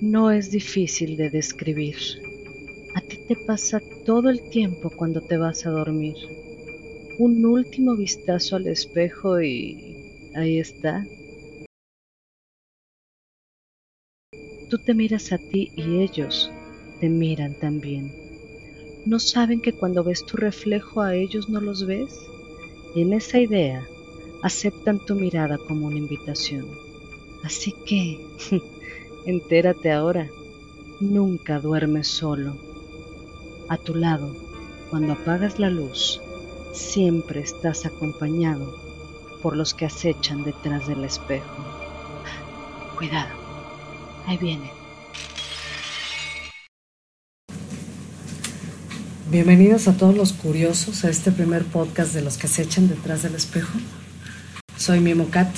no es difícil de describir. A ti te pasa todo el tiempo cuando te vas a dormir. Un último vistazo al espejo y ahí está. Tú te miras a ti y ellos te miran también. ¿No saben que cuando ves tu reflejo a ellos no los ves? Y en esa idea aceptan tu mirada como una invitación. Así que, entérate ahora, nunca duermes solo. A tu lado, cuando apagas la luz, siempre estás acompañado por los que acechan detrás del espejo. Cuidado, ahí viene. Bienvenidos a todos los curiosos a este primer podcast de los que acechan detrás del espejo. Soy Mimo Cat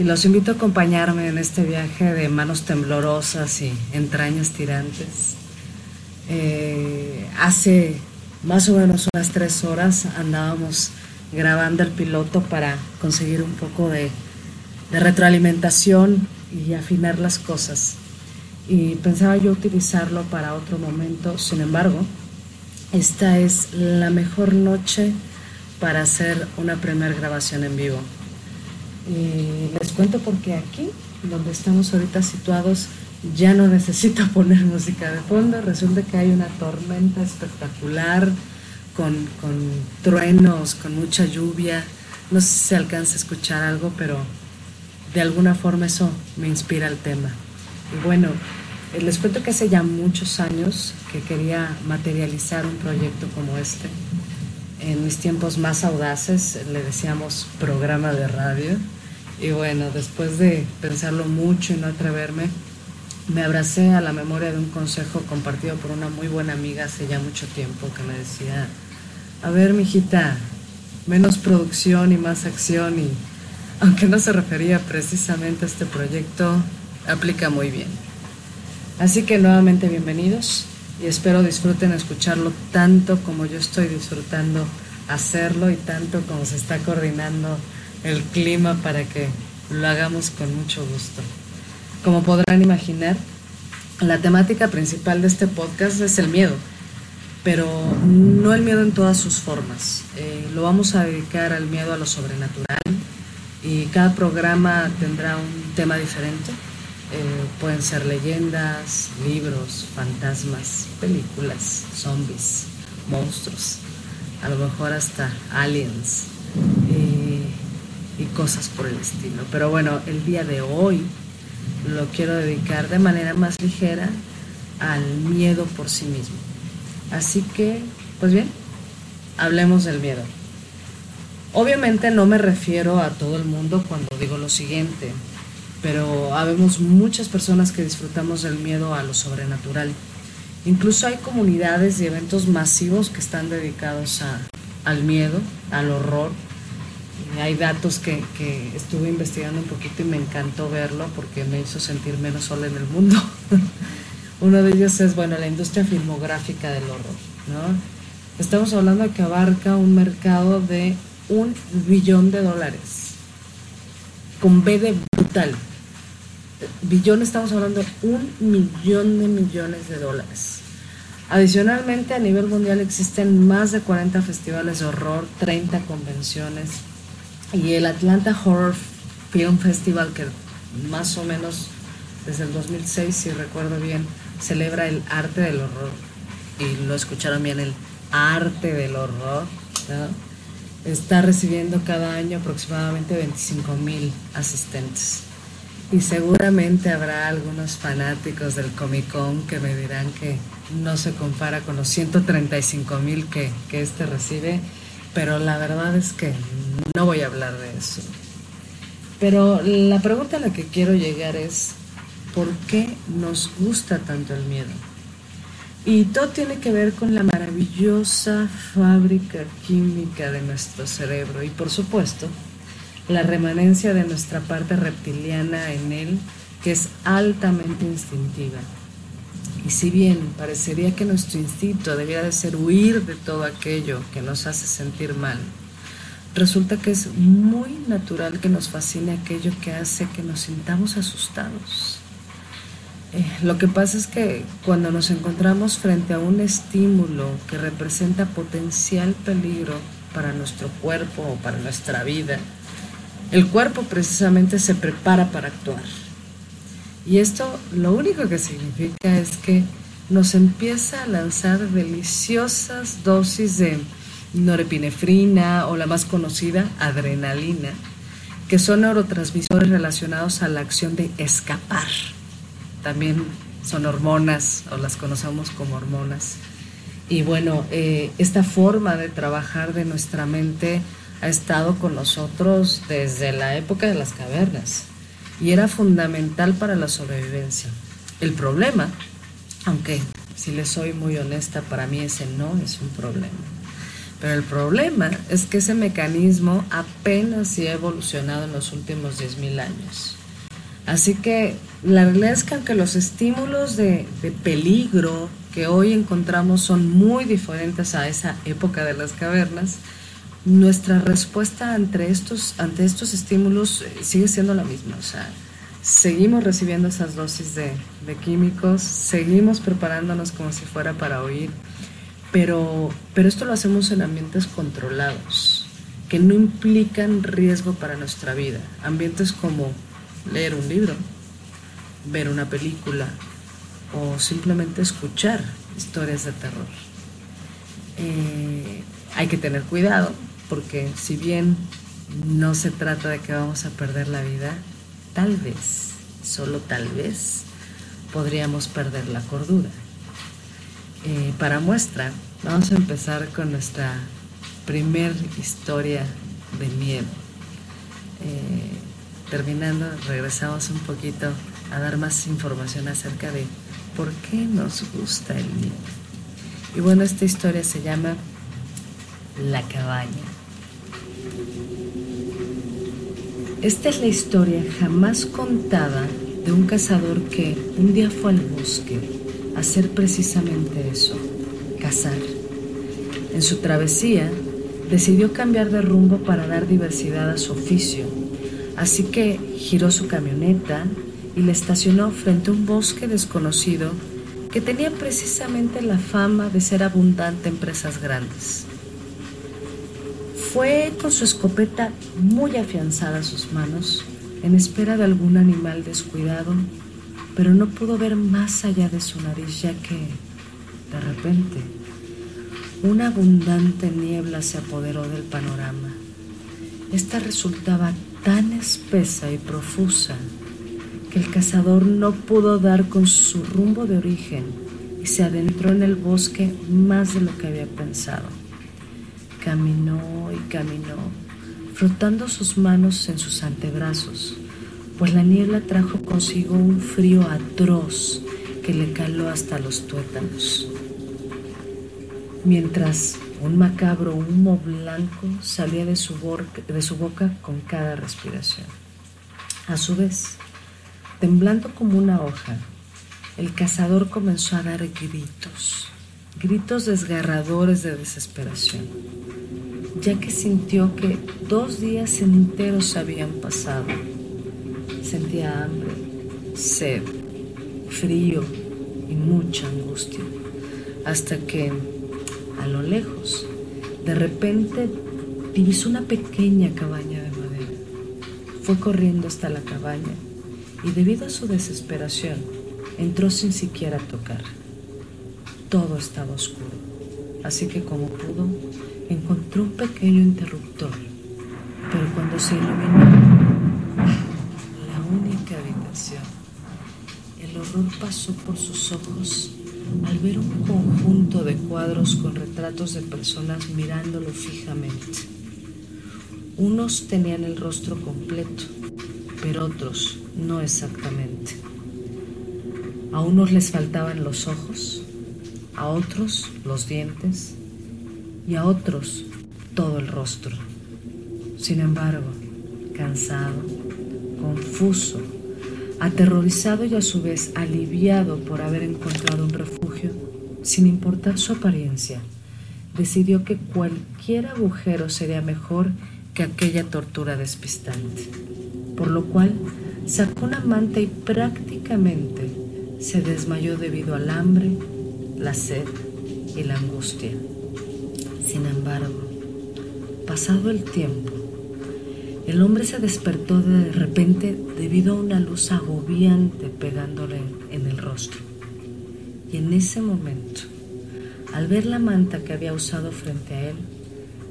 y los invito a acompañarme en este viaje de manos temblorosas y entrañas tirantes. Eh, hace más o menos unas tres horas andábamos grabando el piloto para conseguir un poco de, de retroalimentación y afinar las cosas. Y pensaba yo utilizarlo para otro momento, sin embargo, esta es la mejor noche para hacer una primera grabación en vivo. Les cuento porque aquí, donde estamos ahorita situados, ya no necesito poner música de fondo. Resulta que hay una tormenta espectacular con, con truenos, con mucha lluvia. No sé si se alcanza a escuchar algo, pero de alguna forma eso me inspira el tema. Y bueno, eh, les cuento que hace ya muchos años que quería materializar un proyecto como este. En mis tiempos más audaces le decíamos programa de radio. Y bueno, después de pensarlo mucho y no atreverme, me abracé a la memoria de un consejo compartido por una muy buena amiga hace ya mucho tiempo que me decía, a ver, mijita, menos producción y más acción y aunque no se refería precisamente a este proyecto, aplica muy bien. Así que nuevamente bienvenidos y espero disfruten escucharlo tanto como yo estoy disfrutando hacerlo y tanto como se está coordinando el clima para que lo hagamos con mucho gusto. Como podrán imaginar, la temática principal de este podcast es el miedo, pero no el miedo en todas sus formas. Eh, lo vamos a dedicar al miedo a lo sobrenatural y cada programa tendrá un tema diferente. Eh, pueden ser leyendas, libros, fantasmas, películas, zombies, monstruos, a lo mejor hasta aliens eh, y cosas por el estilo. Pero bueno, el día de hoy lo quiero dedicar de manera más ligera al miedo por sí mismo. Así que, pues bien, hablemos del miedo. Obviamente no me refiero a todo el mundo cuando digo lo siguiente, pero habemos muchas personas que disfrutamos del miedo a lo sobrenatural. Incluso hay comunidades y eventos masivos que están dedicados a, al miedo, al horror, hay datos que, que, estuve investigando un poquito y me encantó verlo porque me hizo sentir menos sola en el mundo. Uno de ellos es, bueno, la industria filmográfica del horror, ¿no? Estamos hablando de que abarca un mercado de un billón de dólares, con B de brutal. Billón estamos hablando un millón de millones de dólares. Adicionalmente, a nivel mundial existen más de 40 festivales de horror, 30 convenciones, y el Atlanta Horror Film Festival, que más o menos desde el 2006, si recuerdo bien, celebra el arte del horror, y lo escucharon bien, el arte del horror, está recibiendo cada año aproximadamente 25 mil asistentes. Y seguramente habrá algunos fanáticos del Comic Con que me dirán que no se compara con los 135 mil que, que este recibe pero la verdad es que no voy a hablar de eso. Pero la pregunta a la que quiero llegar es, ¿por qué nos gusta tanto el miedo? Y todo tiene que ver con la maravillosa fábrica química de nuestro cerebro y por supuesto la remanencia de nuestra parte reptiliana en él que es altamente instintiva. Y si bien parecería que nuestro instinto debiera de ser huir de todo aquello que nos hace sentir mal, resulta que es muy natural que nos fascine aquello que hace que nos sintamos asustados. Eh, lo que pasa es que cuando nos encontramos frente a un estímulo que representa potencial peligro para nuestro cuerpo o para nuestra vida, el cuerpo precisamente se prepara para actuar. Y esto lo único que significa es que nos empieza a lanzar deliciosas dosis de norepinefrina o la más conocida, adrenalina, que son neurotransmisores relacionados a la acción de escapar. También son hormonas o las conocemos como hormonas. Y bueno, eh, esta forma de trabajar de nuestra mente ha estado con nosotros desde la época de las cavernas y era fundamental para la sobrevivencia. El problema, aunque si le soy muy honesta, para mí ese no es un problema. Pero el problema es que ese mecanismo apenas se ha evolucionado en los últimos 10.000 años. Así que la realidad es que aunque los estímulos de, peligro que hoy encontramos son muy diferentes a esa época de las cavernas, nuestra respuesta ante estos, ante estos estímulos eh, sigue siendo la misma. O sea, seguimos recibiendo esas dosis de, químicos, seguimos preparándonos como si fuera para oír, pero, pero esto lo hacemos en ambientes controlados, que no implican riesgo para nuestra vida. Ambientes como leer un libro, ver una película o simplemente escuchar historias de terror. Eh, hay que tener cuidado porque si bien no se trata de que vamos a perder la vida, tal vez, solo tal vez, podríamos perder la cordura. Eh, para muestra, vamos a empezar con nuestra primer historia de miedo. Eh, terminando, regresamos un poquito a dar más información acerca de por qué nos gusta el miedo. Y bueno, esta historia se llama La cabaña. Esta es la historia jamás contada de un cazador que un día fue al bosque a hacer precisamente eso, cazar. En su travesía decidió cambiar de rumbo para dar diversidad a su oficio, así que giró su camioneta y la estacionó frente a un bosque desconocido que tenía precisamente la fama de ser abundante en presas grandes. Fue con su escopeta muy afianzada a sus manos, en espera de algún animal descuidado, pero no pudo ver más allá de su nariz, ya que, de repente, una abundante niebla se apoderó del panorama. Esta resultaba tan espesa y profusa que el cazador no pudo dar con su rumbo de origen y se adentró en el bosque más de lo que había pensado. Caminó y caminó, frotando sus manos en sus antebrazos, pues la niebla trajo consigo un frío atroz que le caló hasta los tuétanos. Mientras un macabro humo blanco salía de su, de su boca con cada respiración. A su vez, temblando como una hoja, el cazador comenzó a dar gritos, gritos desgarradores de desesperación ya que sintió que dos días enteros habían pasado. Sentía hambre, sed, frío y mucha angustia, hasta que, a lo lejos, de repente divisó una pequeña cabaña de madera. Fue corriendo hasta la cabaña y debido a su desesperación entró sin siquiera tocar. Todo estaba oscuro, así que como pudo, encontró un pequeño interruptor, pero cuando se iluminó la única habitación, el horror pasó por sus ojos al ver un conjunto de cuadros con retratos de personas mirándolo fijamente. Unos tenían el rostro completo, pero otros no exactamente. A unos les faltaban los ojos, a otros los dientes, y a otros todo el rostro. Sin embargo, cansado, confuso, aterrorizado y a su vez aliviado por haber encontrado un refugio, sin importar su apariencia, decidió que cualquier agujero sería mejor que aquella tortura despistante, por lo cual sacó una manta y prácticamente se desmayó debido al hambre, la sed y la angustia. Sin embargo, pasado el tiempo, el hombre se despertó de repente debido a una luz agobiante pegándole en el rostro. Y en ese momento, al ver la manta que había usado frente a él,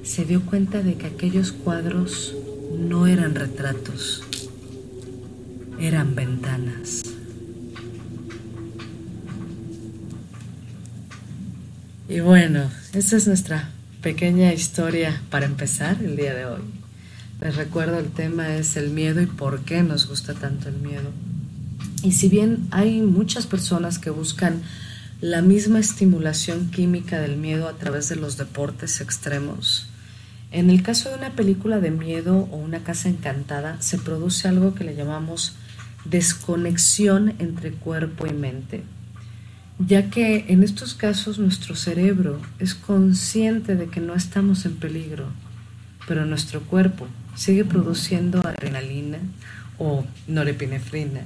se dio cuenta de que aquellos cuadros no eran retratos, eran ventanas. Y bueno, esa es nuestra pequeña historia para empezar el día de hoy. Les recuerdo, el tema es el miedo y por qué nos gusta tanto el miedo. Y si bien hay muchas personas que buscan la misma estimulación química del miedo a través de los deportes extremos, en el caso de una película de miedo o una casa encantada se produce algo que le llamamos desconexión entre cuerpo y mente ya que en estos casos nuestro cerebro es consciente de que no estamos en peligro, pero nuestro cuerpo sigue produciendo adrenalina o norepinefrina.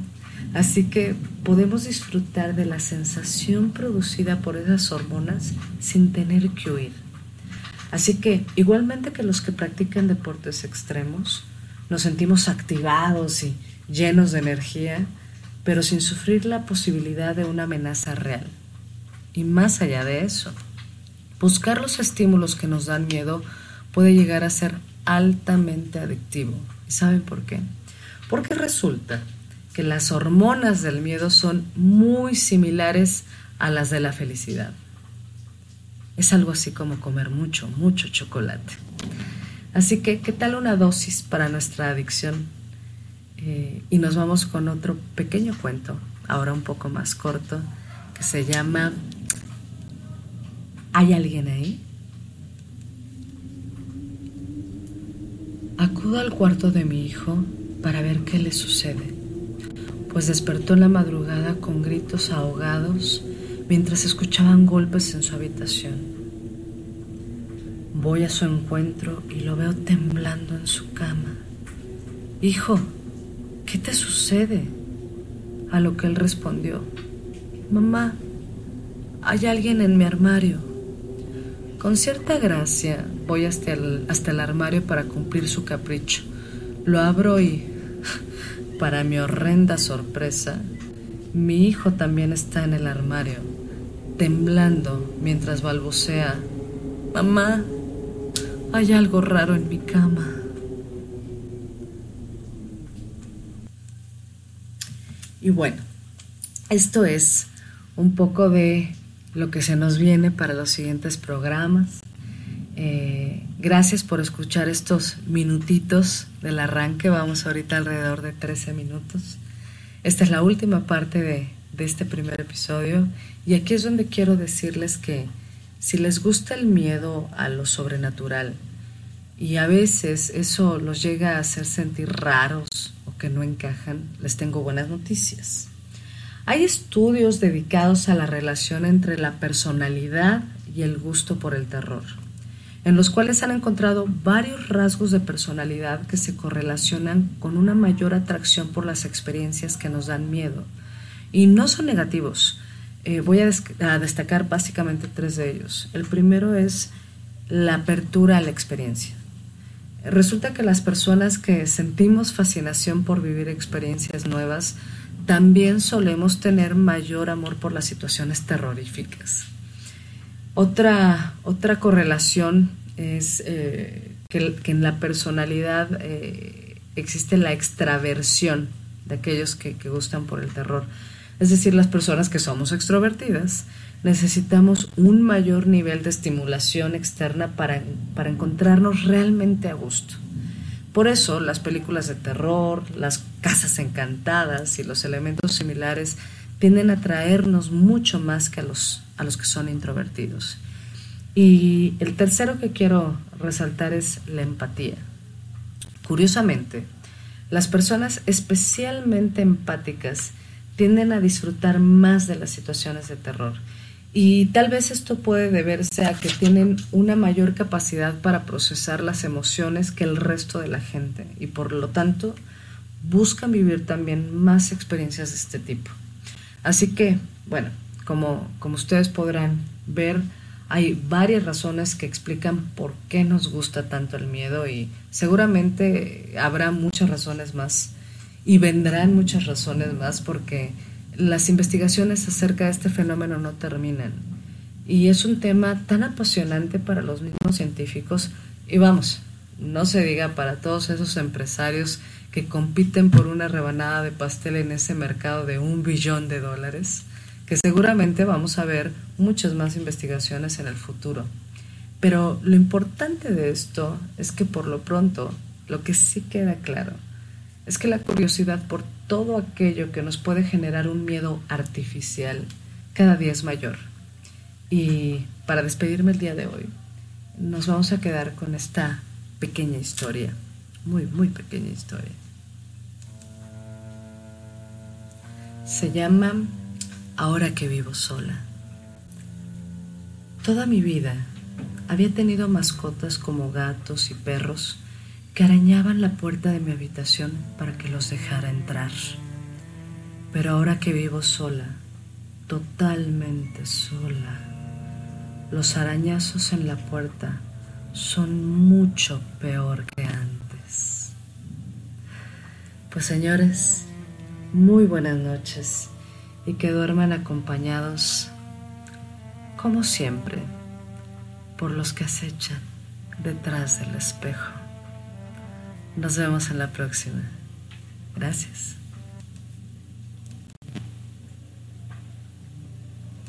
Así que podemos disfrutar de la sensación producida por esas hormonas sin tener que huir. Así que, igualmente que los que practican deportes extremos, nos sentimos activados y llenos de energía, pero sin sufrir la posibilidad de una amenaza real. Y más allá de eso, buscar los estímulos que nos dan miedo puede llegar a ser altamente adictivo. ¿Y saben por qué? Porque resulta que las hormonas del miedo son muy similares a las de la felicidad. Es algo así como comer mucho, mucho chocolate. Así que, ¿qué tal una dosis para nuestra adicción? Eh, y nos vamos con otro pequeño cuento, ahora un poco más corto, que se llama ¿Hay alguien ahí? Acudo al cuarto de mi hijo para ver qué le sucede, pues despertó en la madrugada con gritos ahogados mientras escuchaban golpes en su habitación. Voy a su encuentro y lo veo temblando en su cama. Hijo, ¿qué te sucede? A lo que él respondió, mamá, hay alguien en mi armario. Con cierta gracia voy hasta el, hasta el armario para cumplir su capricho. Lo abro y, para mi horrenda sorpresa, mi hijo también está en el armario, temblando mientras balbucea, mamá, hay algo raro en mi cama. Y bueno, esto es un poco de lo que se nos viene para los siguientes programas. Eh, gracias por escuchar estos minutitos del arranque. Vamos ahorita alrededor de 13 minutos. Esta es la última parte de, de este primer episodio y aquí es donde quiero decirles que si les gusta el miedo a lo sobrenatural y a veces eso los llega a hacer sentir raros que no encajan, les tengo buenas noticias. Hay estudios dedicados a la relación entre la personalidad y el gusto por el terror, en los cuales han encontrado varios rasgos de personalidad que se correlacionan con una mayor atracción por las experiencias que nos dan miedo. Y no son negativos. Eh, voy a, a destacar básicamente tres de ellos. El primero es la apertura a la experiencia. Resulta que las personas que sentimos fascinación por vivir experiencias nuevas, también solemos tener mayor amor por las situaciones terroríficas. Otra, otra correlación es eh, que, en la personalidad eh, existe la extraversión de aquellos que, que gustan por el terror. Es decir, las personas que somos extrovertidas necesitamos un mayor nivel de estimulación externa para, para encontrarnos realmente a gusto. Por eso las películas de terror, las casas encantadas y los elementos similares tienden a atraernos mucho más que a los, a los que son introvertidos. Y el tercero que quiero resaltar es la empatía. Curiosamente, las personas especialmente empáticas tienden a disfrutar más de las situaciones de terror y tal vez esto puede deberse a que tienen una mayor capacidad para procesar las emociones que el resto de la gente y por lo tanto buscan vivir también más experiencias de este tipo. Así que, bueno, como, como ustedes podrán ver, hay varias razones que explican por qué nos gusta tanto el miedo y seguramente habrá muchas razones más y vendrán muchas razones más porque las investigaciones acerca de este fenómeno no terminan. Y es un tema tan apasionante para los mismos científicos y vamos, no se diga para todos esos empresarios que compiten por una rebanada de pastel en ese mercado de un billón de dólares, que seguramente vamos a ver muchas más investigaciones en el futuro. Pero lo importante de esto es que por lo pronto, lo que sí queda claro, es que la curiosidad por todo aquello que nos puede generar un miedo artificial cada día es mayor. Y para despedirme el día de hoy, nos vamos a quedar con esta pequeña historia, muy, muy pequeña historia. Se llama Ahora que vivo sola. Toda mi vida había tenido mascotas como gatos y perros que arañaban la puerta de mi habitación para que los dejara entrar. Pero ahora que vivo sola, totalmente sola, los arañazos en la puerta son mucho peor que antes. Pues señores, muy buenas noches y que duerman acompañados, como siempre, por los que acechan detrás del espejo. Nos vemos en la próxima. Gracias.